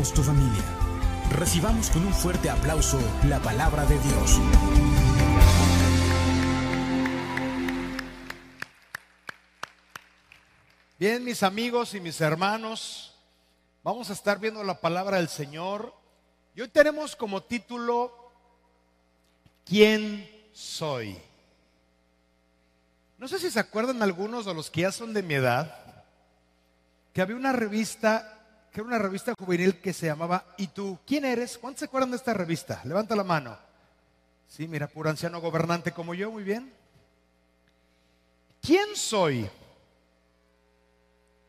Tu familia. Recibamos con un fuerte aplauso la palabra de Dios. Bien, mis amigos y mis hermanos, vamos a estar viendo la palabra del Señor. Y hoy tenemos como título, ¿quién soy? No sé si se acuerdan algunos de los que ya son de mi edad, que había una revista, que era una revista juvenil que se llamaba ¿Y tú? ¿Quién eres? ¿Cuántos se acuerdan de esta revista? Levanta la mano. Sí, mira, puro anciano gobernante como yo, muy bien. ¿Quién soy?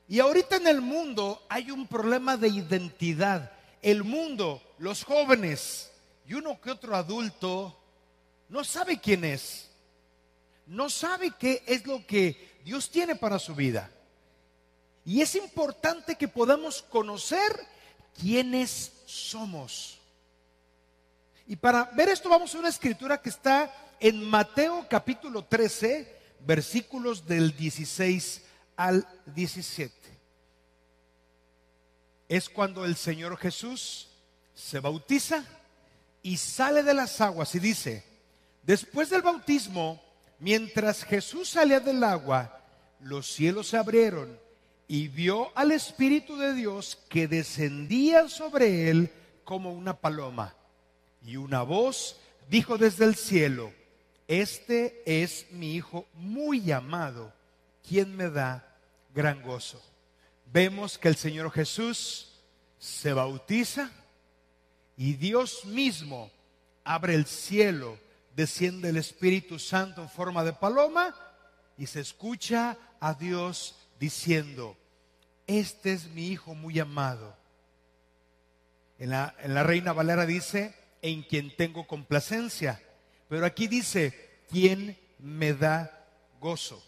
Y ahorita en el mundo hay un problema de identidad. El mundo, los jóvenes y uno que otro adulto no sabe quién es. No sabe qué es lo que Dios tiene para su vida. Y es importante que podamos conocer quiénes somos. Y para ver esto vamos a una escritura que está en Mateo capítulo 13, versículos del 16 al 17 es cuando el Señor Jesús se bautiza y sale de las aguas y dice, después del bautismo, mientras Jesús salía del agua, los cielos se abrieron y vio al Espíritu de Dios que descendía sobre él como una paloma. Y una voz dijo desde el cielo, este es mi Hijo muy amado, quien me da gran gozo vemos que el Señor Jesús se bautiza y Dios mismo abre el cielo, desciende el Espíritu Santo en forma de paloma y se escucha a Dios diciendo, este es mi Hijo muy amado. En la, en la Reina Valera dice, en quien tengo complacencia, pero aquí dice, quien me da gozo.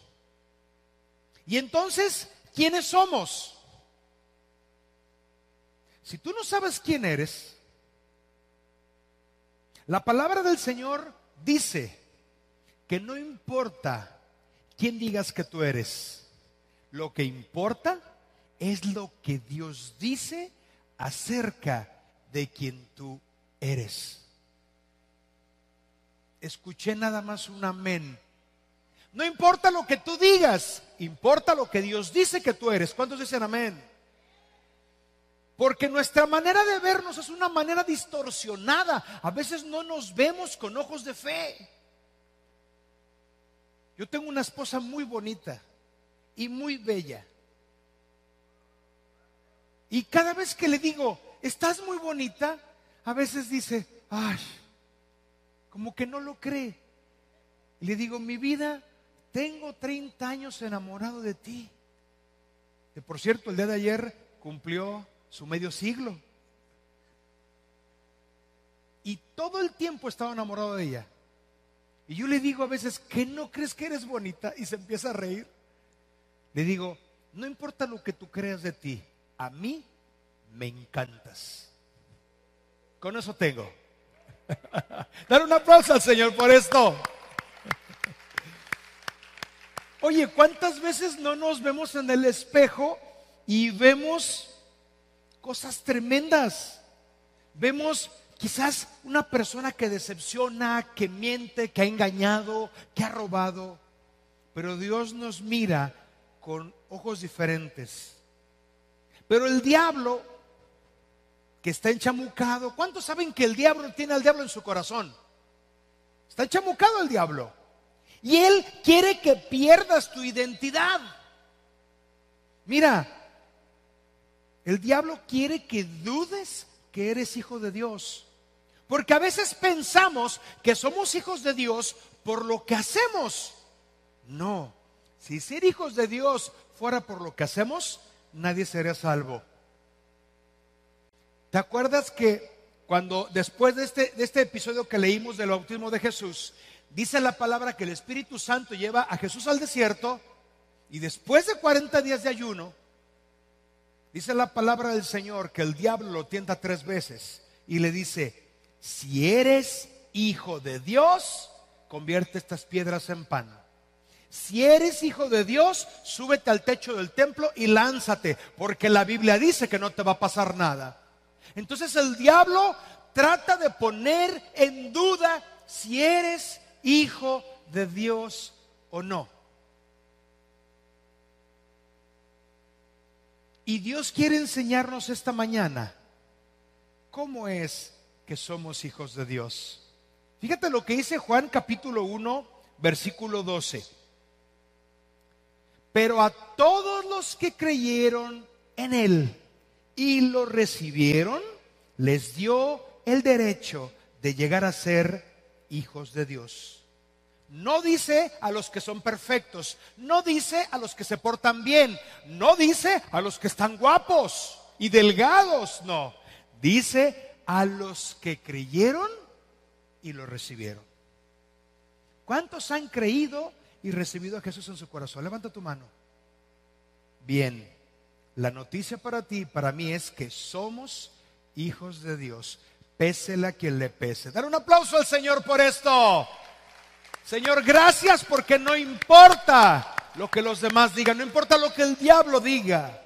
Y entonces, ¿quiénes somos? Si tú no sabes quién eres, la palabra del Señor dice que no importa quién digas que tú eres, lo que importa es lo que Dios dice acerca de quien tú eres. Escuché nada más un amén. No importa lo que tú digas, importa lo que Dios dice que tú eres. ¿Cuántos dicen amén? Porque nuestra manera de vernos es una manera distorsionada. A veces no nos vemos con ojos de fe. Yo tengo una esposa muy bonita y muy bella. Y cada vez que le digo, estás muy bonita, a veces dice, ay, como que no lo cree. Le digo, mi vida, tengo 30 años enamorado de ti. Que por cierto, el día de ayer cumplió su medio siglo. Y todo el tiempo estaba enamorado de ella. Y yo le digo a veces, ¿que no crees que eres bonita? Y se empieza a reír. Le digo, no importa lo que tú creas de ti, a mí me encantas. Con eso tengo. Dar un aplauso al Señor por esto. Oye, ¿cuántas veces no nos vemos en el espejo y vemos cosas tremendas. Vemos quizás una persona que decepciona, que miente, que ha engañado, que ha robado, pero Dios nos mira con ojos diferentes. Pero el diablo, que está enchamucado, ¿cuántos saben que el diablo tiene al diablo en su corazón? Está enchamucado el diablo. Y él quiere que pierdas tu identidad. Mira, el diablo quiere que dudes que eres hijo de Dios. Porque a veces pensamos que somos hijos de Dios por lo que hacemos. No, si ser hijos de Dios fuera por lo que hacemos, nadie sería salvo. ¿Te acuerdas que cuando después de este, de este episodio que leímos del bautismo de Jesús, dice la palabra que el Espíritu Santo lleva a Jesús al desierto y después de 40 días de ayuno, Dice la palabra del Señor que el diablo lo tienta tres veces y le dice, si eres hijo de Dios, convierte estas piedras en pan. Si eres hijo de Dios, súbete al techo del templo y lánzate, porque la Biblia dice que no te va a pasar nada. Entonces el diablo trata de poner en duda si eres hijo de Dios o no. Y Dios quiere enseñarnos esta mañana cómo es que somos hijos de Dios. Fíjate lo que dice Juan capítulo 1, versículo 12. Pero a todos los que creyeron en Él y lo recibieron, les dio el derecho de llegar a ser hijos de Dios. No dice a los que son perfectos, no dice a los que se portan bien, no dice a los que están guapos y delgados, no. Dice a los que creyeron y lo recibieron. ¿Cuántos han creído y recibido a Jesús en su corazón? Levanta tu mano. Bien, la noticia para ti para mí es que somos hijos de Dios. Pésele a quien le pese. Dar un aplauso al Señor por esto. Señor, gracias porque no importa lo que los demás digan, no importa lo que el diablo diga.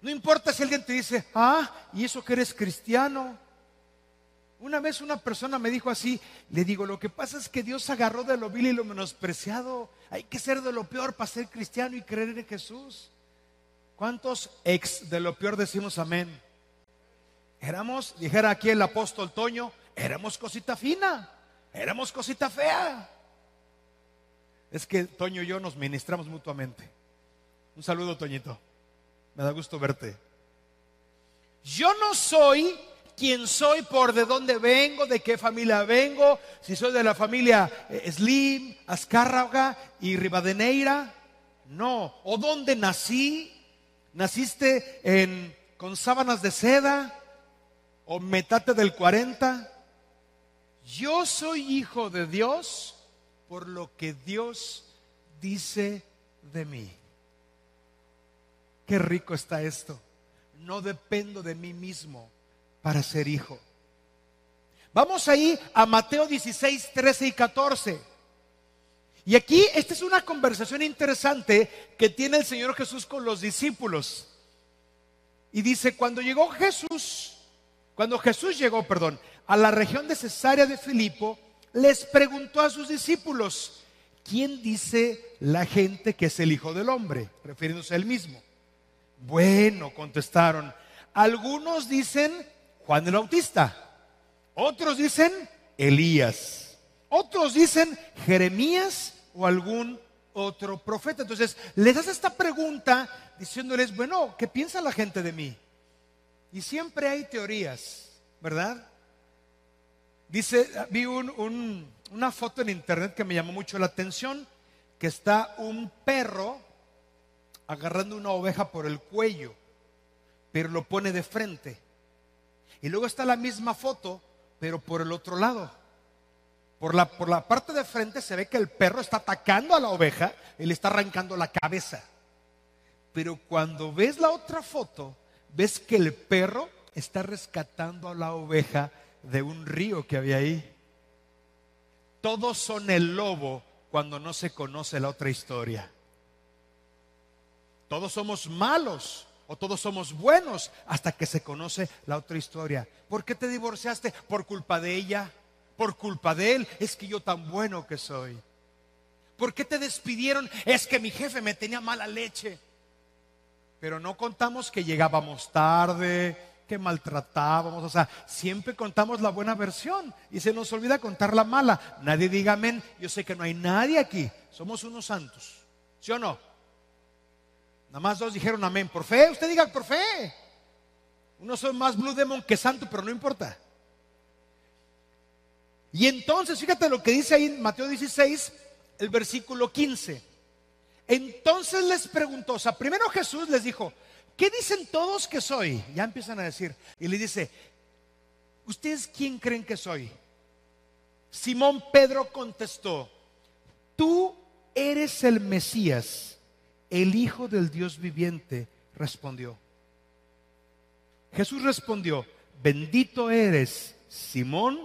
No importa si alguien te dice, ah, y eso que eres cristiano. Una vez una persona me dijo así, le digo, lo que pasa es que Dios agarró de lo vil y lo menospreciado. Hay que ser de lo peor para ser cristiano y creer en Jesús. ¿Cuántos ex de lo peor decimos amén? Éramos, dijera aquí el apóstol Toño, éramos cosita fina. Éramos cosita fea. Es que Toño y yo nos ministramos mutuamente. Un saludo, Toñito. Me da gusto verte. Yo no soy quien soy por de dónde vengo, de qué familia vengo, si soy de la familia eh, Slim, Azcárraga y Rivadeneira. No. ¿O dónde nací? ¿Naciste en, con sábanas de seda? ¿O metate del 40? yo soy hijo de Dios por lo que Dios dice de mí. Qué rico está esto. No dependo de mí mismo para ser hijo. Vamos ahí a Mateo 16, 13 y 14. Y aquí esta es una conversación interesante que tiene el Señor Jesús con los discípulos. Y dice, cuando llegó Jesús, cuando Jesús llegó, perdón, a la región de Cesarea de Filipo, les preguntó a sus discípulos, ¿quién dice la gente que es el Hijo del Hombre? Refiriéndose a él mismo. Bueno, contestaron, algunos dicen Juan el Bautista, otros dicen Elías, otros dicen Jeremías o algún otro profeta. Entonces, les hace esta pregunta diciéndoles, bueno, ¿qué piensa la gente de mí? Y siempre hay teorías, ¿verdad? Dice, vi una foto en internet que me llamó mucho la atención, que está un perro agarrando una oveja por el cuello, pero lo pone de frente. Y luego está la misma foto, pero por el otro lado. Por la, por la parte de frente se ve que el perro está atacando a la oveja y le está arrancando la cabeza. Pero cuando ves la otra foto, ves que el perro está rescatando a la oveja de un río que había ahí. Todos son el lobo cuando no se conoce la otra historia. Todos somos malos o todos somos buenos hasta que se conoce la otra historia. ¿Por qué te divorciaste? Por culpa de ella, por culpa de él. Es que yo tan bueno que soy. ¿Por qué te despidieron? Es que mi jefe me tenía mala leche. Pero no contamos que llegábamos tarde, que maltratábamos, o sea, siempre contamos la buena versión y se nos olvida contar la mala. Nadie diga amén, yo sé que no hay nadie aquí, somos unos santos, ¿sí o no? Nada más dos dijeron amén, por fe, usted diga por fe. Uno son más Blue Demon que santo, pero no importa. Y entonces, fíjate lo que dice ahí en Mateo 16, el versículo 15. Entonces les preguntó, o sea, primero Jesús les dijo, ¿qué dicen todos que soy? Ya empiezan a decir. Y le dice, ¿ustedes quién creen que soy? Simón Pedro contestó, tú eres el Mesías, el Hijo del Dios viviente, respondió. Jesús respondió, bendito eres, Simón,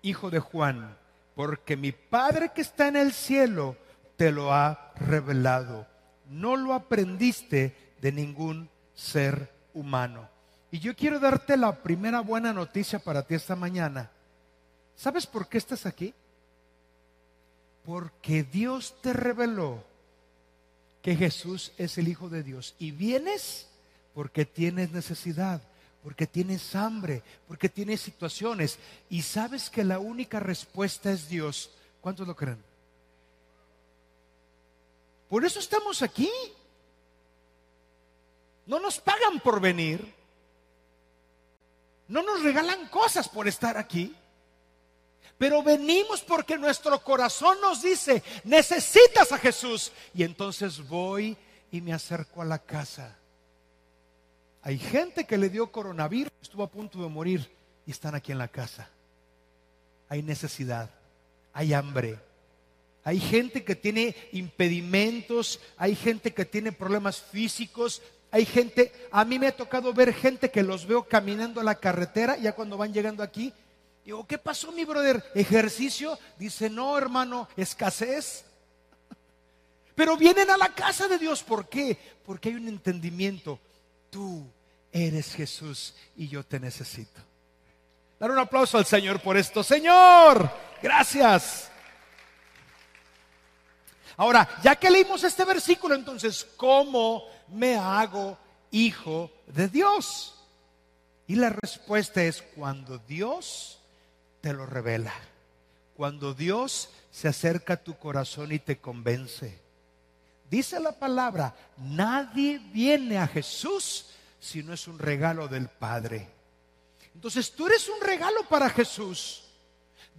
hijo de Juan, porque mi Padre que está en el cielo te lo ha revelado. No lo aprendiste de ningún ser humano. Y yo quiero darte la primera buena noticia para ti esta mañana. ¿Sabes por qué estás aquí? Porque Dios te reveló que Jesús es el Hijo de Dios. Y vienes porque tienes necesidad, porque tienes hambre, porque tienes situaciones. Y sabes que la única respuesta es Dios. ¿Cuántos lo creen? Por eso estamos aquí. No nos pagan por venir. No nos regalan cosas por estar aquí. Pero venimos porque nuestro corazón nos dice, necesitas a Jesús. Y entonces voy y me acerco a la casa. Hay gente que le dio coronavirus, estuvo a punto de morir y están aquí en la casa. Hay necesidad, hay hambre. Hay gente que tiene impedimentos, hay gente que tiene problemas físicos, hay gente, a mí me ha tocado ver gente que los veo caminando a la carretera, ya cuando van llegando aquí, digo, ¿qué pasó mi brother? ¿Ejercicio? Dice, no hermano, escasez. Pero vienen a la casa de Dios, ¿por qué? Porque hay un entendimiento tú eres Jesús y yo te necesito. Dar un aplauso al Señor por esto. Señor, gracias. Ahora, ya que leímos este versículo, entonces, ¿cómo me hago hijo de Dios? Y la respuesta es cuando Dios te lo revela, cuando Dios se acerca a tu corazón y te convence. Dice la palabra, nadie viene a Jesús si no es un regalo del Padre. Entonces tú eres un regalo para Jesús.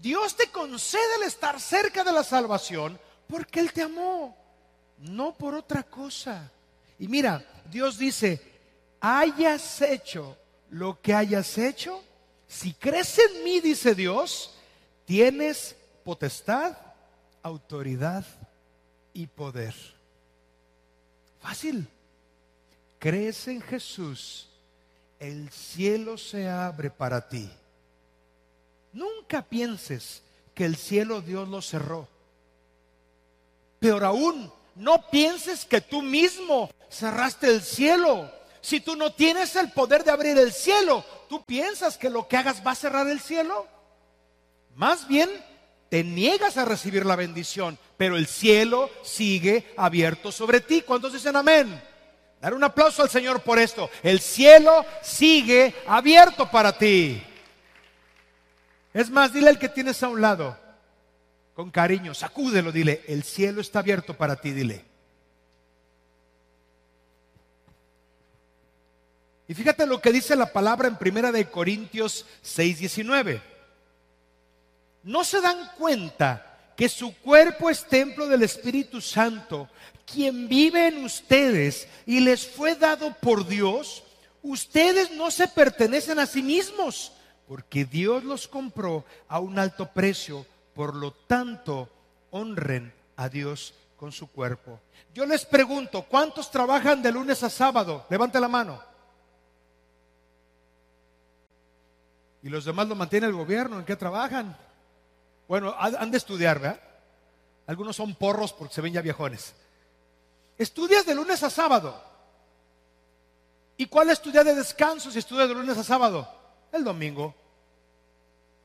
Dios te concede el estar cerca de la salvación porque Él te amó, no por otra cosa. Y mira, Dios dice, hayas hecho lo que hayas hecho, si crees en mí, dice Dios, tienes potestad, autoridad y poder. Fácil. Crees en Jesús, el cielo se abre para ti. Nunca pienses que el cielo Dios lo cerró. Peor aún, no pienses que tú mismo cerraste el cielo. Si tú no tienes el poder de abrir el cielo, ¿tú piensas que lo que hagas va a cerrar el cielo? Más bien, te niegas a recibir la bendición, pero el cielo sigue abierto sobre ti. ¿Cuántos dicen amén? Dar un aplauso al Señor por esto. El cielo sigue abierto para ti. Es más, dile al que tienes a un lado, con cariño, sacúdelo, dile, el cielo está abierto para ti, dile. Y fíjate lo que dice la palabra en Primera de Corintios 6:19 no se dan cuenta que su cuerpo es templo del Espíritu Santo, quien vive en ustedes y les fue dado por Dios, ustedes no se pertenecen a sí mismos, porque Dios los compró a un alto precio, por lo tanto, honren a Dios con su cuerpo. Yo les pregunto, ¿cuántos trabajan de lunes a sábado? Levante la mano. Y los demás lo mantiene el gobierno, ¿en qué trabajan? Bueno, han de estudiar, ¿verdad? Algunos son porros porque se ven ya viejones. Estudias de lunes a sábado. ¿Y cuál estudia de descanso si estudias de lunes a sábado? El domingo.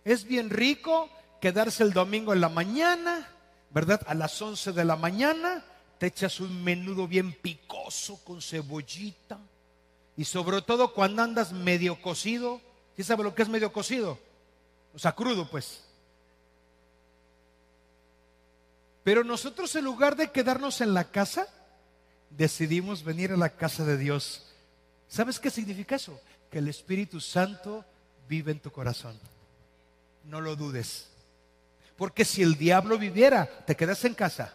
Es bien rico quedarse el domingo en la mañana, ¿verdad? A las 11 de la mañana te echas un menudo bien picoso con cebollita. Y sobre todo cuando andas medio cocido. ¿Sí sabe lo que es medio cocido? O sea, crudo, pues. Pero nosotros en lugar de quedarnos en la casa, decidimos venir a la casa de Dios. ¿Sabes qué significa eso? Que el Espíritu Santo vive en tu corazón. No lo dudes. Porque si el diablo viviera, te quedas en casa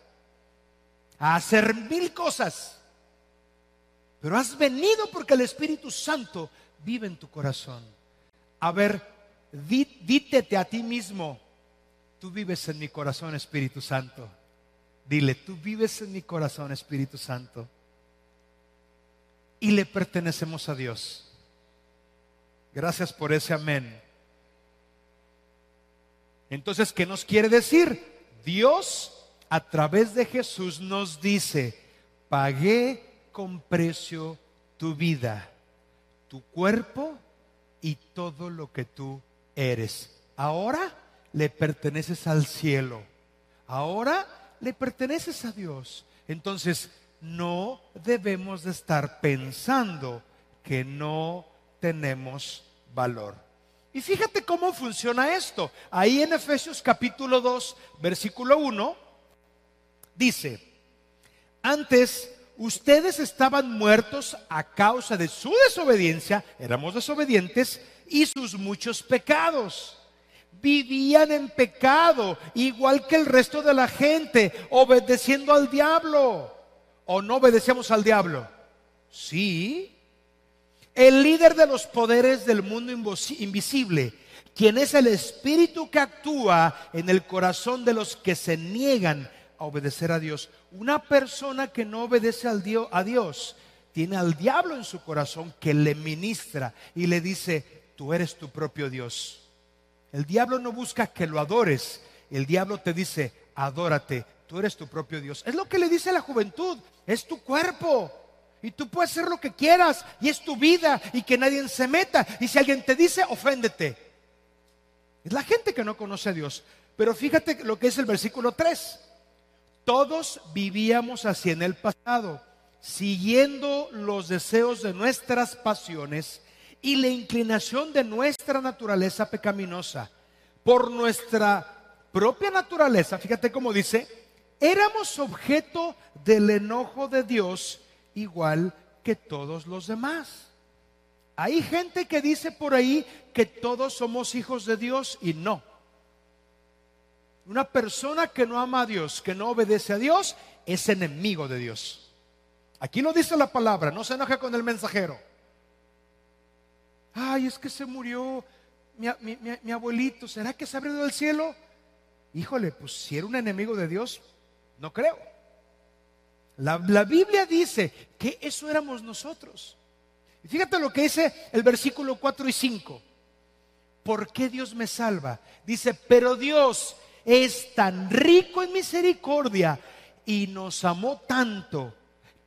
a hacer mil cosas. Pero has venido porque el Espíritu Santo vive en tu corazón. A ver, dítete a ti mismo, tú vives en mi corazón, Espíritu Santo. Dile, tú vives en mi corazón, Espíritu Santo. Y le pertenecemos a Dios. Gracias por ese amén. Entonces, ¿qué nos quiere decir? Dios a través de Jesús nos dice, pagué con precio tu vida, tu cuerpo y todo lo que tú eres. Ahora le perteneces al cielo. Ahora le perteneces a Dios. Entonces, no debemos de estar pensando que no tenemos valor. Y fíjate cómo funciona esto. Ahí en Efesios capítulo 2, versículo 1, dice, antes ustedes estaban muertos a causa de su desobediencia, éramos desobedientes, y sus muchos pecados. Vivían en pecado, igual que el resto de la gente, obedeciendo al diablo. ¿O no obedecemos al diablo? Sí. El líder de los poderes del mundo invisible, quien es el espíritu que actúa en el corazón de los que se niegan obedecer a Dios. Una persona que no obedece al Dios, a Dios tiene al diablo en su corazón que le ministra y le dice, tú eres tu propio Dios. El diablo no busca que lo adores, el diablo te dice, adórate, tú eres tu propio Dios. Es lo que le dice la juventud, es tu cuerpo. Y tú puedes hacer lo que quieras y es tu vida y que nadie se meta. Y si alguien te dice, oféndete. Es la gente que no conoce a Dios. Pero fíjate lo que es el versículo 3. Todos vivíamos así en el pasado, siguiendo los deseos de nuestras pasiones y la inclinación de nuestra naturaleza pecaminosa. Por nuestra propia naturaleza, fíjate cómo dice, éramos objeto del enojo de Dios igual que todos los demás. Hay gente que dice por ahí que todos somos hijos de Dios y no. Una persona que no ama a Dios, que no obedece a Dios, es enemigo de Dios. Aquí lo dice la palabra, no se enoje con el mensajero. Ay, es que se murió mi, abuelito, ¿será que se abrió del cielo? Híjole, pues si era un enemigo de Dios, no creo. La, la, Biblia dice que eso éramos nosotros. Y fíjate lo que dice el versículo 4 y 5. ¿Por qué Dios me salva? Dice, pero Dios es tan rico en misericordia y nos amó tanto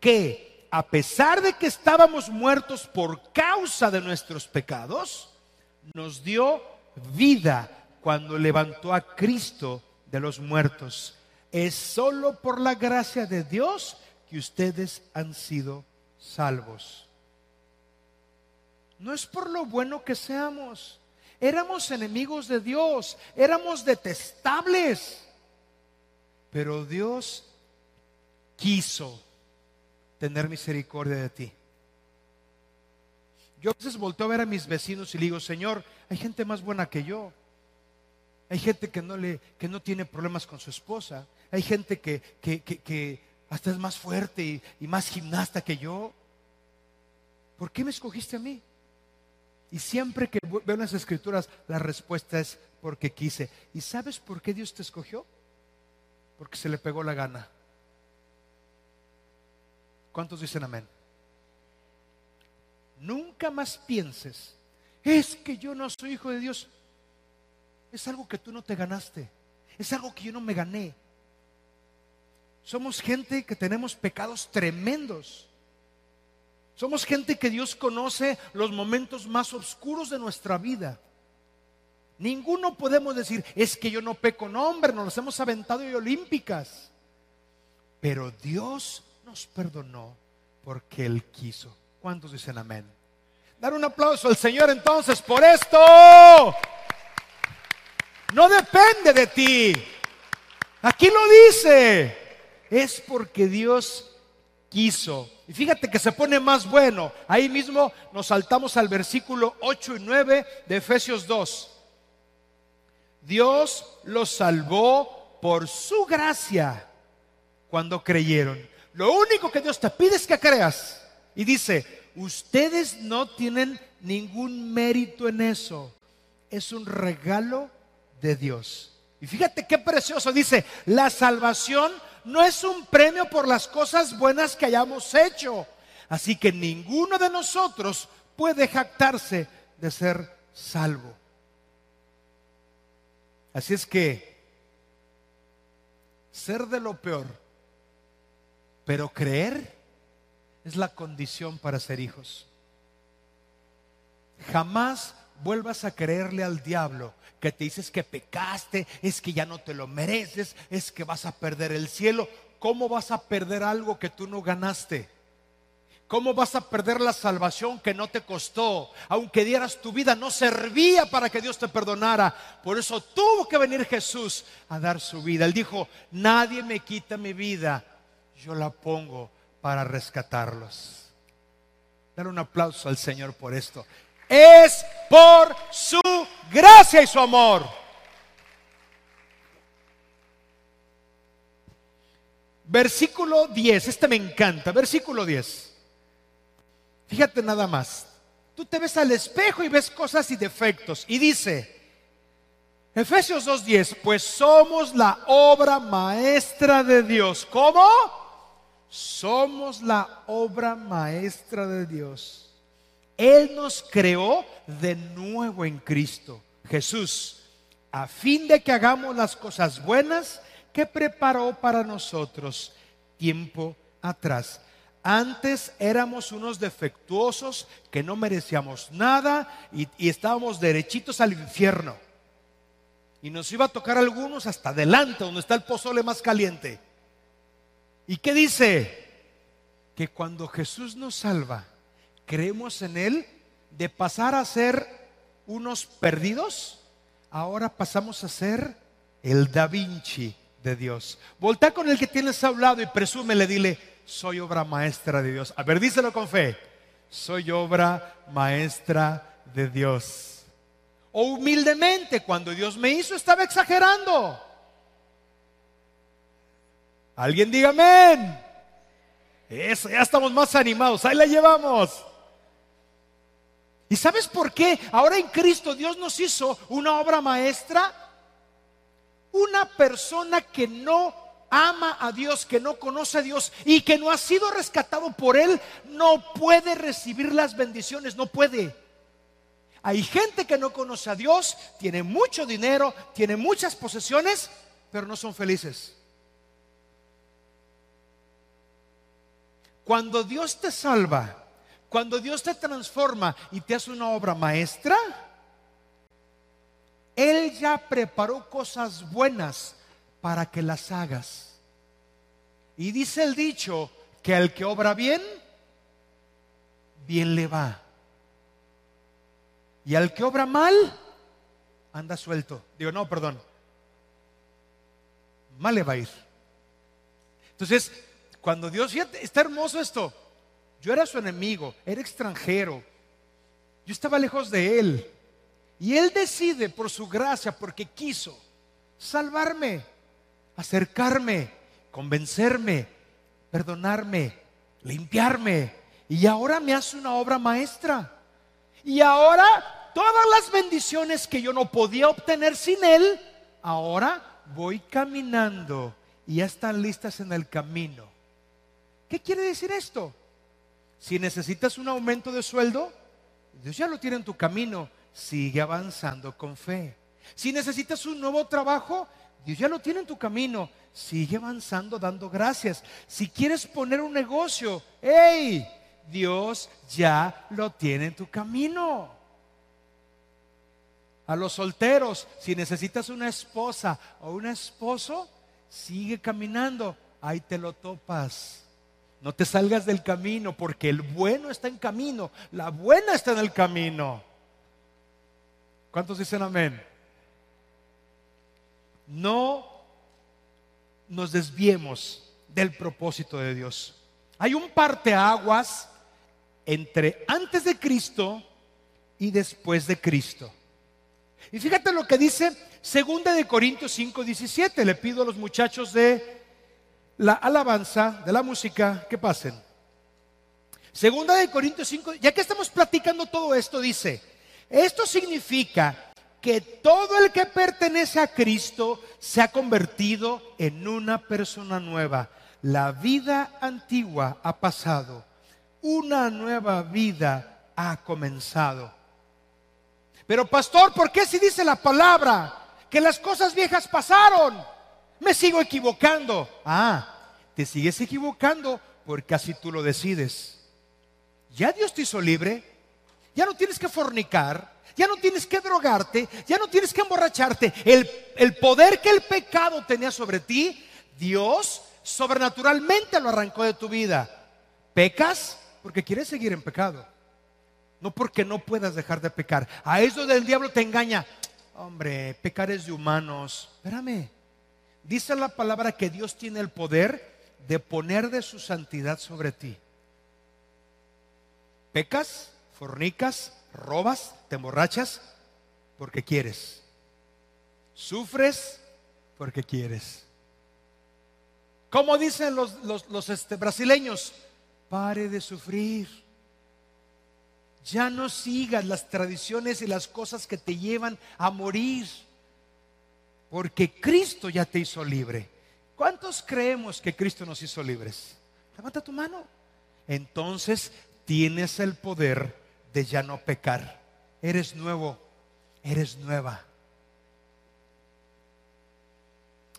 que a pesar de que estábamos muertos por causa de nuestros pecados, nos dio vida cuando levantó a Cristo de los muertos. Es solo por la gracia de Dios que ustedes han sido salvos. No es por lo bueno que seamos. Éramos enemigos de Dios, éramos detestables. Pero Dios quiso tener misericordia de ti. Yo a veces volteo a ver a mis vecinos y le digo, Señor, hay gente más buena que yo. Hay gente que no, le, que no tiene problemas con su esposa. Hay gente que, que, hasta es más fuerte y, y más gimnasta que yo. ¿Por qué me escogiste a mí? Y siempre que veo las escrituras, la respuesta es porque quise. ¿Y sabes por qué Dios te escogió? Porque se le pegó la gana. ¿Cuántos dicen amén? Nunca más pienses, es que yo no soy hijo de Dios. Es algo que tú no te ganaste. Es algo que yo no me gané. Somos gente que tenemos pecados tremendos. Somos gente que Dios conoce los momentos más oscuros de nuestra vida. Ninguno podemos decir, es que yo no peco, no hombre, nos los hemos aventado y olímpicas. Pero Dios nos perdonó porque Él quiso. ¿Cuántos dicen amén? Dar un aplauso al Señor entonces por esto. No depende de ti. Aquí lo dice. Es porque Dios Y fíjate que se pone más bueno. Ahí mismo nos saltamos al versículo 8 y 9 de Efesios 2. Dios los salvó por su gracia cuando creyeron. Lo único que Dios te pide es que creas. Y dice, ustedes no tienen ningún mérito en eso. Es un regalo de Dios. Y fíjate qué precioso. Dice, la salvación no es un premio por las cosas buenas que hayamos hecho. Así que ninguno de nosotros puede jactarse de ser salvo. Así es que, ser de lo peor, pero creer es la condición para ser hijos. Jamás vuelvas a creerle al diablo que te dices que pecaste, es que ya no te lo mereces, es que vas a perder el cielo. ¿Cómo vas a perder algo que tú no ganaste? ¿Cómo vas a perder la salvación que no te costó? Aunque dieras tu vida, no servía para que Dios te perdonara. Por eso tuvo que venir Jesús a dar su vida. Él dijo, nadie me quita mi vida, yo la pongo para rescatarlos. Dar un aplauso al Señor por esto. Es por su gracia y su amor. Versículo 10, este me encanta, versículo 10. Fíjate nada más. Tú te ves al espejo y ves cosas y defectos. Y dice, Efesios 2.10, pues somos la obra maestra de Dios. ¿Cómo? Somos la obra maestra de Dios. Él nos creó de nuevo en Cristo, Jesús, a fin de que hagamos las cosas buenas que preparó para nosotros tiempo atrás. Antes éramos unos defectuosos que no merecíamos nada y, estábamos derechitos al infierno. Y nos iba a tocar algunos hasta adelante, donde está el pozole más caliente. ¿Y qué dice? Que cuando Jesús nos salva, creemos en Él, de pasar a ser unos perdidos, ahora pasamos a ser el Da Vinci de Dios. Volta con el que tienes hablado y presúmele, dile, soy obra maestra de Dios. A ver, díselo con fe. Soy obra maestra de Dios. O humildemente, cuando Dios me hizo, estaba exagerando. Alguien diga amén. Eso, ya estamos más animados. Ahí la llevamos. ¿Y sabes por qué? Ahora en Cristo Dios nos hizo una obra maestra una persona que no ama a Dios, que no conoce a Dios y que no ha sido rescatado por Él, no puede recibir las bendiciones, no puede. Hay gente que no conoce a Dios, tiene mucho dinero, tiene muchas posesiones, pero no son felices. Cuando Dios te salva, cuando Dios te transforma y te hace una obra maestra, él ya preparó cosas buenas para que las hagas. Y dice el dicho que al que obra bien, bien le va. Y al que obra mal, anda suelto. Digo, no, perdón. Mal le va a ir. Entonces, cuando Dios, fíjate, está hermoso esto. Yo era su enemigo, era extranjero. Yo estaba lejos de él. Y Él decide por su gracia, porque quiso salvarme, acercarme, convencerme, perdonarme, limpiarme. Y ahora me hace una obra maestra. Y ahora todas las bendiciones que yo no podía obtener sin Él, ahora voy caminando y ya están listas en el camino. ¿Qué quiere decir esto? Si necesitas un aumento de sueldo, Dios ya lo tiene en tu camino sigue avanzando con fe. Si necesitas un nuevo trabajo, Dios ya lo tiene en tu camino. Sigue avanzando dando gracias. Si quieres poner un negocio, hey, Dios ya lo tiene en tu camino. A los solteros, si necesitas una esposa o un esposo, sigue caminando. Ahí te lo topas. No te salgas del camino porque el bueno está en camino. La buena está en el camino. ¿Cuántos dicen amén? No nos desviemos del propósito de Dios. Hay un parteaguas entre antes de Cristo y después de Cristo. Y fíjate lo que dice Segunda de Corintios 5, 17. Le pido a los muchachos de la alabanza, de la música, que pasen. Segunda de Corintios 5, ya que estamos platicando todo esto, dice, esto significa que todo el que pertenece a Cristo se ha convertido en una persona nueva. La vida antigua ha pasado, una nueva vida ha comenzado. Pero pastor, ¿por qué si dice la palabra que las cosas viejas pasaron? Me sigo equivocando. Ah, te sigues equivocando porque así tú lo decides. Ya Dios te hizo libre. Ya no tienes que fornicar. Ya no tienes que drogarte. Ya no tienes que emborracharte. El, el poder que el pecado tenía sobre ti, Dios sobrenaturalmente lo arrancó de tu vida. Pecas porque quieres seguir en pecado. No porque no puedas dejar de pecar. A eso del diablo te engaña. Hombre, pecar es de humanos. Espérame. Dice la palabra que Dios tiene el poder de poner de su santidad sobre ti. Pecas, fornicas, robas, te emborrachas porque quieres. Sufres porque quieres. Como dicen los, este, brasileños, pare de sufrir. Ya no sigas las tradiciones y las cosas que te llevan a morir. Porque Cristo ya te hizo libre. ¿Cuántos creemos que Cristo nos hizo libres? Levanta tu mano. Entonces tienes el poder de ya no pecar. Eres nuevo, eres nueva.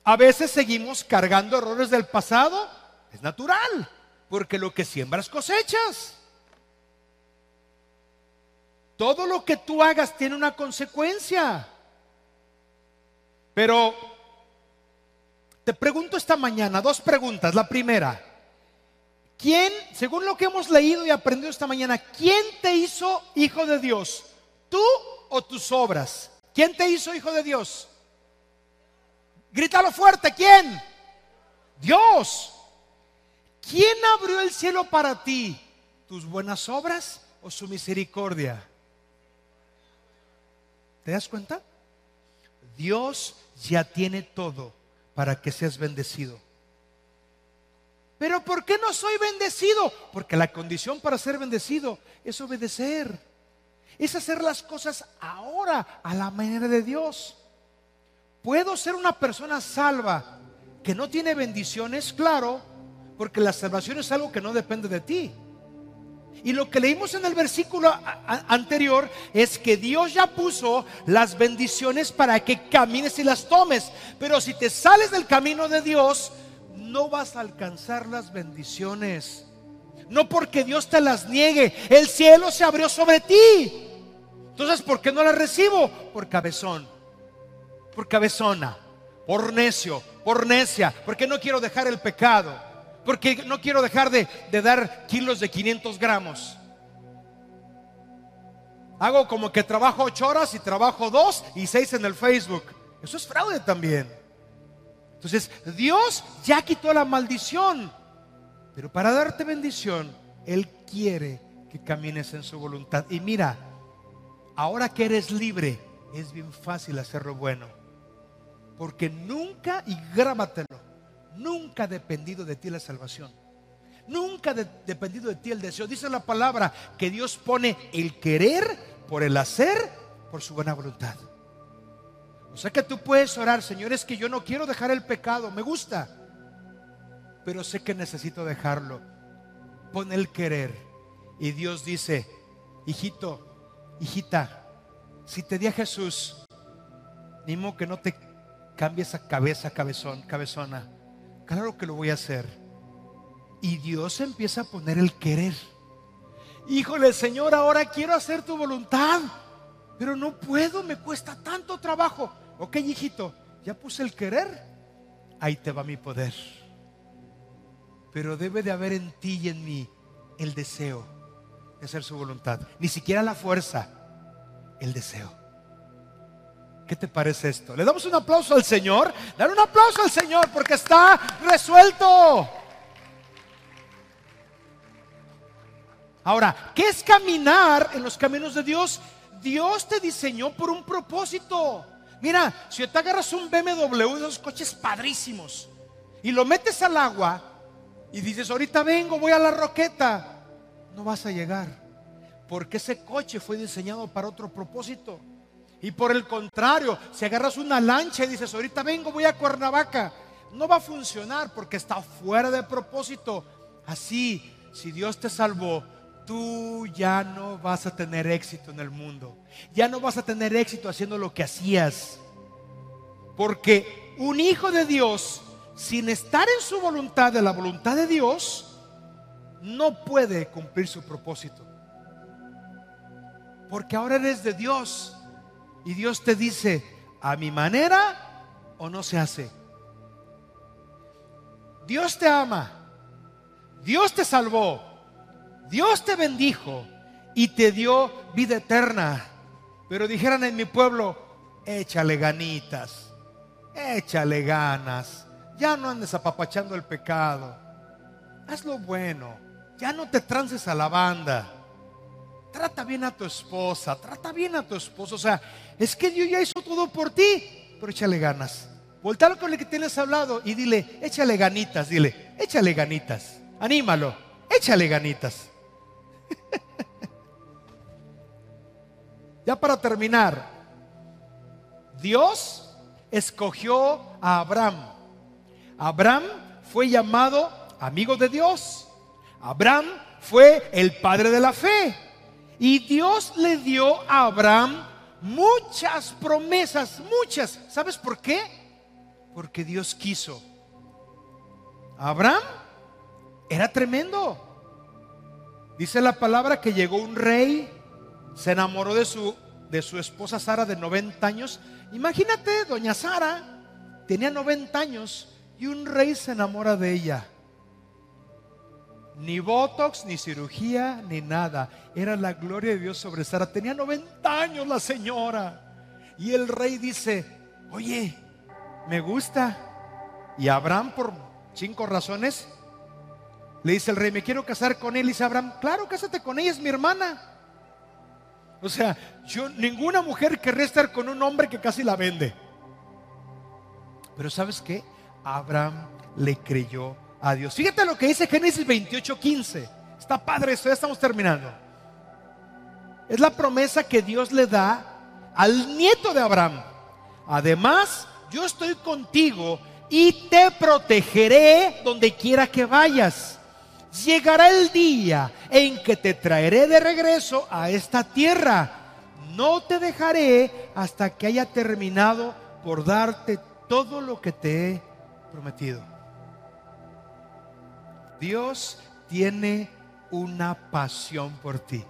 A veces seguimos cargando errores del pasado. Es natural, porque lo que siembras cosechas. Todo lo que tú hagas tiene una consecuencia. Pero te pregunto esta mañana dos preguntas. La primera, ¿quién, según lo que hemos leído y aprendido esta mañana, quién te hizo hijo de Dios? ¿Tú o tus obras? ¿Quién te hizo hijo de Dios? Grítalo fuerte, ¿quién? Dios. ¿Quién abrió el cielo para ti? ¿Tus buenas obras o su misericordia? ¿Te das cuenta? Dios ya tiene todo para que seas bendecido. Pero ¿por qué no soy bendecido? Porque la condición para ser bendecido es obedecer. Es hacer las cosas ahora a la manera de Dios. ¿Puedo ser una persona salva que no tiene bendiciones? Claro, porque la salvación es algo que no depende de ti. Y lo que leímos en el versículo anterior es que Dios ya puso las bendiciones para que camines y las tomes. Pero si te sales del camino de Dios, no vas a alcanzar las bendiciones. No porque Dios te las niegue. El cielo se abrió sobre ti. Entonces, ¿por qué no las recibo? Por cabezón, por cabezona, por necio, por necia, porque no quiero dejar el pecado porque no quiero dejar de, dar kilos de 500 gramos. Hago como que trabajo ocho horas y trabajo dos y seis en el Facebook. Eso es fraude también. Entonces, Dios ya quitó la maldición. Pero para darte bendición, Él quiere que camines en su voluntad. Y mira, ahora que eres libre, es bien fácil hacer lo bueno. Porque nunca, y grábatelo, Nunca ha dependido de ti la salvación. Nunca ha dependido de ti el deseo. Dice la palabra que Dios pone el querer por el hacer, por su buena voluntad. O sea que tú puedes orar, Señor, es que yo no quiero dejar el pecado, me gusta, pero sé que necesito dejarlo. Pon el querer. Y Dios dice, hijito, hijita, si te di a Jesús, ni que no te cambies esa cabeza, cabezón, cabezona. Claro que lo voy a hacer. Y Dios empieza a poner el querer. Híjole, Señor, ahora quiero hacer tu voluntad, pero no puedo, me cuesta tanto trabajo. Ok, hijito, ya puse el querer, ahí te va mi poder. Pero debe de haber en ti y en mí el deseo de hacer su voluntad. Ni siquiera la fuerza, el deseo. ¿Qué te parece esto? Le damos un aplauso al Señor. Dar un aplauso al Señor porque está resuelto. Ahora, ¿qué es caminar en los caminos de Dios? Dios te diseñó por un propósito. Mira, si te agarras un BMW, esos coches padrísimos, y lo metes al agua y dices, ahorita vengo, voy a la roqueta, no vas a llegar. Porque ese coche fue diseñado para otro propósito. Y por el contrario, si agarras una lancha y dices, ahorita vengo, voy a Cuernavaca, no va a funcionar porque está fuera de propósito. Así, si Dios te salvó, tú ya no vas a tener éxito en el mundo. Ya no vas a tener éxito haciendo lo que hacías. Porque un hijo de Dios, sin estar en su voluntad, de la voluntad de Dios, no puede cumplir su propósito. Porque ahora eres de Dios y Dios te dice, a mi manera o no se hace. Dios te ama, Dios te salvó, Dios te bendijo y te dio vida eterna. Pero dijeran en mi pueblo, échale ganitas, échale ganas, ya no andes apapachando el pecado, haz lo bueno, ya no te trances a la banda, trata bien a tu esposa, trata bien a tu esposo, o sea, es que Dios ya hizo todo por ti, pero échale ganas. Voltalo con el que tienes hablado y dile, échale ganitas, dile, échale ganitas, anímalo, échale ganitas. ya para terminar, Dios escogió a Abraham. Abraham fue llamado amigo de Dios. Abraham fue el padre de la fe. Y Dios le dio a Abraham muchas promesas, muchas. ¿Sabes por qué? Porque Dios quiso. Abraham era tremendo. Dice la palabra que llegó un rey, se enamoró de su, de su esposa Sara de 90 años. Imagínate, doña Sara tenía 90 años y un rey se enamora de ella. Ni botox, ni cirugía, ni nada. Era la gloria de Dios sobre Sara. Tenía 90 años la señora. Y el rey dice, oye, me gusta. Y Abraham, por cinco razones, le dice el rey, me quiero casar con él. Y dice Abraham, claro, cásate con ella, es mi hermana. O sea, yo, ninguna mujer querría estar con un hombre que casi la vende. Pero ¿sabes qué? Abraham le creyó a Dios. Fíjate lo que dice Génesis 28, 15. Está padre eso, ya estamos terminando. Es la promesa que Dios le da al nieto de Abraham. Además, yo estoy contigo y te protegeré donde quiera que vayas. Llegará el día en que te traeré de regreso a esta tierra. No te dejaré hasta que haya terminado por darte todo lo que te he prometido. Dios tiene una pasión por ti.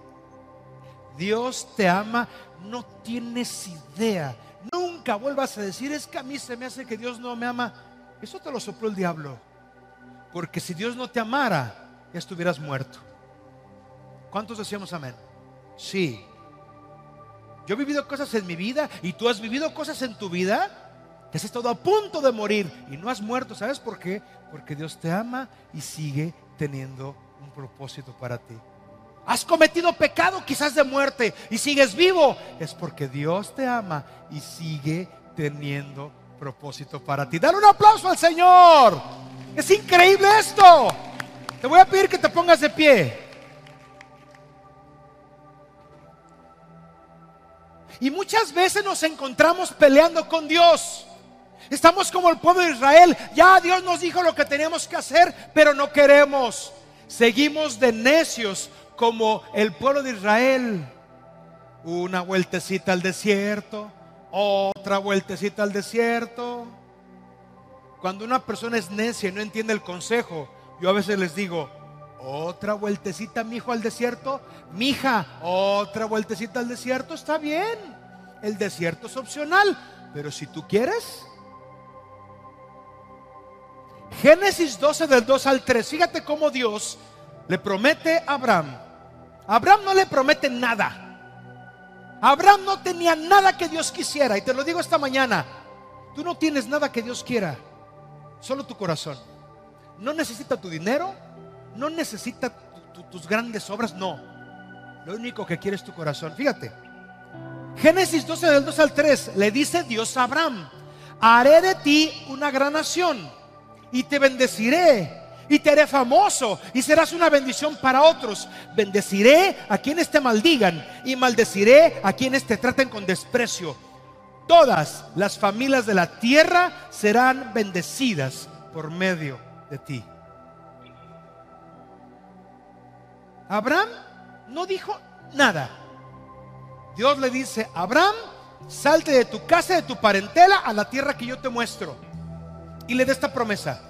Dios te ama, no tienes idea. Nunca vuelvas a decir, es que a mí se me hace que Dios no me ama. Eso te lo sopló el diablo. Porque si Dios no te amara, ya estuvieras muerto. ¿Cuántos decíamos amén? Sí. Yo he vivido cosas en mi vida y tú has vivido cosas en tu vida has estado a punto de morir y no has muerto. ¿Sabes por qué? Porque Dios te ama y sigue teniendo un propósito para ti. Has cometido pecado quizás de muerte y sigues vivo. Es porque Dios te ama y sigue teniendo propósito para ti. Dale un aplauso al Señor. Es increíble esto. Te voy a pedir que te pongas de pie. Y muchas veces nos encontramos peleando con Dios. Estamos como el pueblo de Israel. Ya Dios nos dijo lo que teníamos que hacer, pero no queremos. Seguimos de necios como el pueblo de Israel. Una vueltecita al desierto, otra vueltecita al desierto. Cuando una persona es necia y no entiende el consejo, yo a veces les digo, otra vueltecita, mi hijo, al desierto. Mi hija, otra vueltecita al desierto. Está bien. El desierto es opcional. Pero si tú quieres. Génesis 12 del 2 al 3. Fíjate cómo Dios le promete a Abraham. Abraham no le promete nada. Abraham no tenía nada que Dios quisiera. Y te lo digo esta mañana. Tú no tienes nada que Dios quiera. Solo tu corazón. No necesita tu dinero no necesita tus grandes obras, no. Lo único que quiere es tu corazón. Fíjate. Génesis 12 del 2 al 3 le dice Dios a Abraham, haré de ti una gran nación y te bendeciré y te haré famoso y serás una bendición para otros. Bendeciré a quienes te maldigan y maldeciré a quienes te traten con desprecio. Todas las familias de la tierra serán bendecidas por medio de ti. Abraham no dijo nada. Dios le dice, Abraham, salte de tu casa, de tu parentela, a la tierra que yo te muestro. Y le da esta promesa.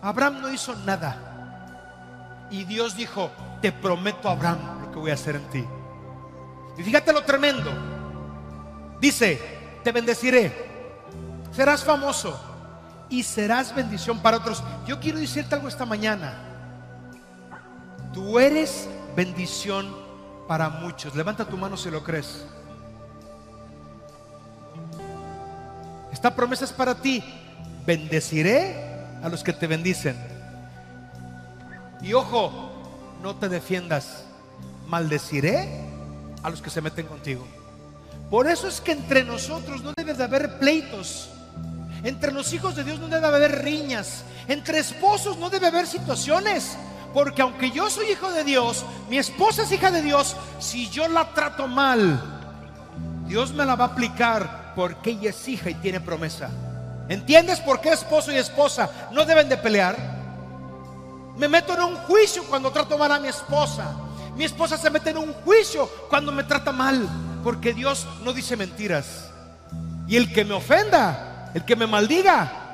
Abraham no hizo nada. Y Dios dijo, te prometo Abraham lo que voy a hacer en ti. Y fíjate lo tremendo. Dice, te bendeciré, serás famoso y serás bendición para otros. Yo quiero decirte algo esta mañana. Tú eres bendición para muchos. Levanta tu mano si lo crees. Esta promesa es para ti. Bendeciré a los que te bendicen. Y ojo, no te defiendas. Maldeciré a los que se meten contigo. Por eso es que entre nosotros no debe de haber pleitos. Entre los hijos de Dios no debe haber riñas. Entre esposos no debe haber situaciones. Porque aunque yo soy hijo de Dios, mi esposa es hija de Dios, si yo la trato mal, Dios me la va a aplicar porque ella es hija y tiene promesa. ¿Entiendes por qué esposo y esposa no deben de pelear? Me meto en un juicio cuando trato mal a mi esposa. Mi esposa se mete en un juicio cuando me trata mal, porque Dios no dice mentiras. Y el que me ofenda, el que me maldiga,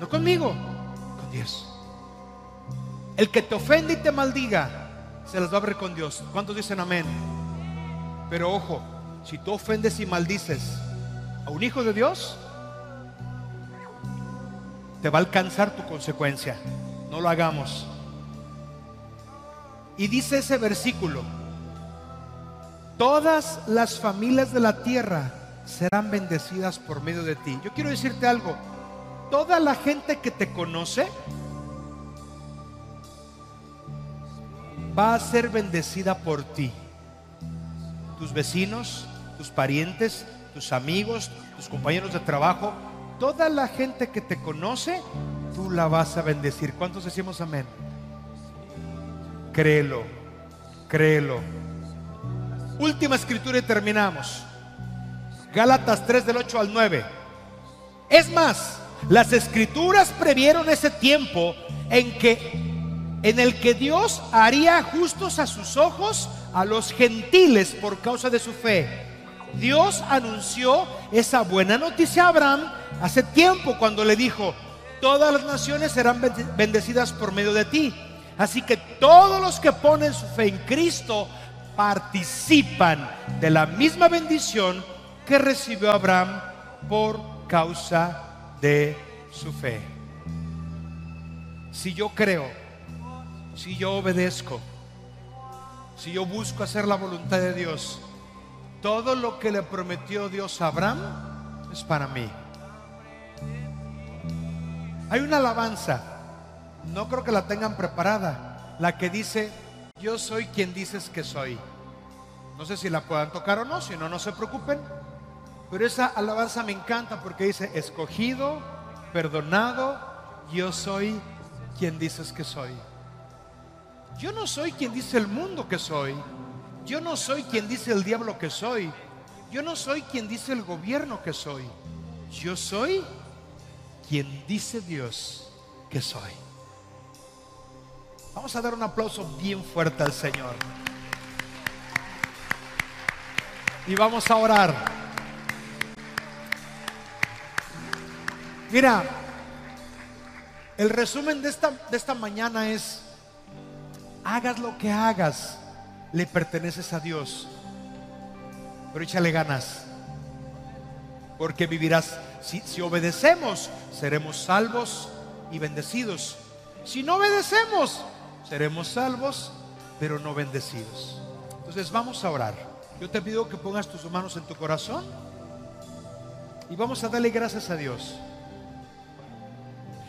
no conmigo, con Dios. El que te ofende y te maldiga, se las va a ver con Dios. ¿Cuántos dicen amén? Pero ojo, si tú ofendes y maldices a un hijo de Dios, te va a alcanzar tu consecuencia. No lo hagamos. Y dice ese versículo, todas las familias de la tierra serán bendecidas por medio de ti. Yo quiero decirte algo, toda la gente que te conoce, va a ser bendecida por ti. Tus vecinos, tus parientes, tus amigos, tus compañeros de trabajo, toda la gente que te conoce, tú la vas a bendecir. ¿Cuántos decimos amén? Créelo, créelo. Última escritura y terminamos. Gálatas 3 del 8 al 9. Es más, las escrituras previeron ese tiempo en que en el que Dios haría justos a sus ojos a los gentiles por causa de su fe. Dios anunció esa buena noticia a Abraham hace tiempo cuando le dijo, todas las naciones serán bendecidas por medio de ti. Así que todos los que ponen su fe en Cristo participan de la misma bendición que recibió Abraham por causa de su fe. Si yo creo si yo obedezco, si yo busco hacer la voluntad de Dios, todo lo que le prometió Dios a Abraham es para mí. Hay una alabanza, no creo que la tengan preparada, la que dice, yo soy quien dices que soy. No sé si la puedan tocar o no, si no, no se preocupen. Pero esa alabanza me encanta porque dice, escogido, perdonado, yo soy quien dices que soy. Yo no soy quien dice el mundo que soy. Yo no soy quien dice el diablo que soy. Yo no soy quien dice el gobierno que soy. Yo soy quien dice Dios que soy. Vamos a dar un aplauso bien fuerte al Señor. Y vamos a orar. Mira, el resumen de esta, de esta mañana es, hagas lo que hagas, le perteneces a Dios. Pero échale ganas, porque vivirás, si, obedecemos, seremos salvos y bendecidos. Si no obedecemos, seremos salvos, pero no bendecidos. Entonces vamos a orar. Yo te pido que pongas tus manos en tu corazón y vamos a darle gracias a Dios.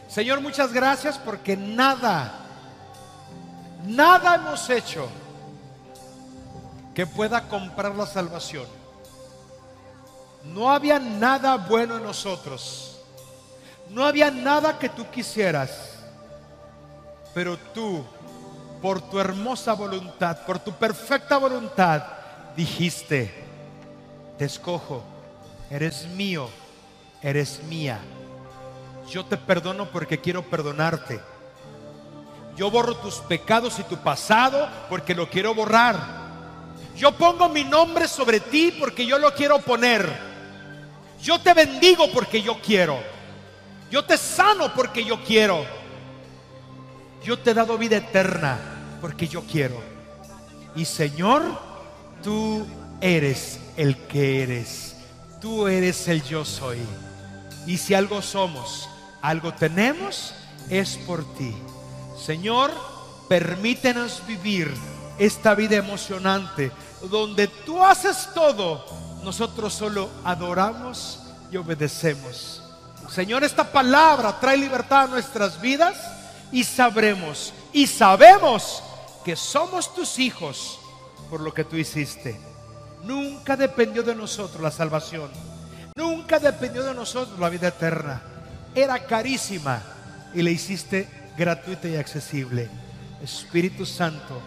Señor, muchas gracias porque nada Nada hemos hecho que pueda comprar la salvación. No había nada bueno en nosotros. No había nada que tú quisieras. Pero tú, por tu hermosa voluntad, por tu perfecta voluntad, dijiste, te escojo, eres mío, eres mía. Yo te perdono porque quiero perdonarte yo borro tus pecados y tu pasado porque lo quiero borrar. Yo pongo mi nombre sobre ti porque yo lo quiero poner. Yo te bendigo porque yo quiero. Yo te sano porque yo quiero. Yo te he dado vida eterna porque yo quiero. Y Señor, tú eres el que eres. Tú eres el yo soy. Y si algo somos, algo tenemos, es por ti. Señor, permítenos vivir esta vida emocionante donde tú haces todo, nosotros solo adoramos y obedecemos. Señor, esta palabra trae libertad a nuestras vidas y sabremos y sabemos que somos tus hijos por lo que tú hiciste. Nunca dependió de nosotros la salvación. Nunca dependió de nosotros la vida eterna. Era carísima y la hiciste gratuita y accesible. Espíritu Santo,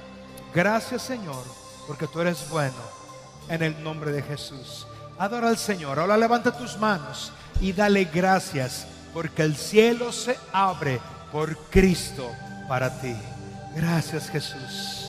gracias Señor, porque tú eres bueno. En el nombre de Jesús. Adora al Señor. Ahora levanta tus manos y dale gracias porque el cielo se abre por Cristo para ti. Gracias Jesús.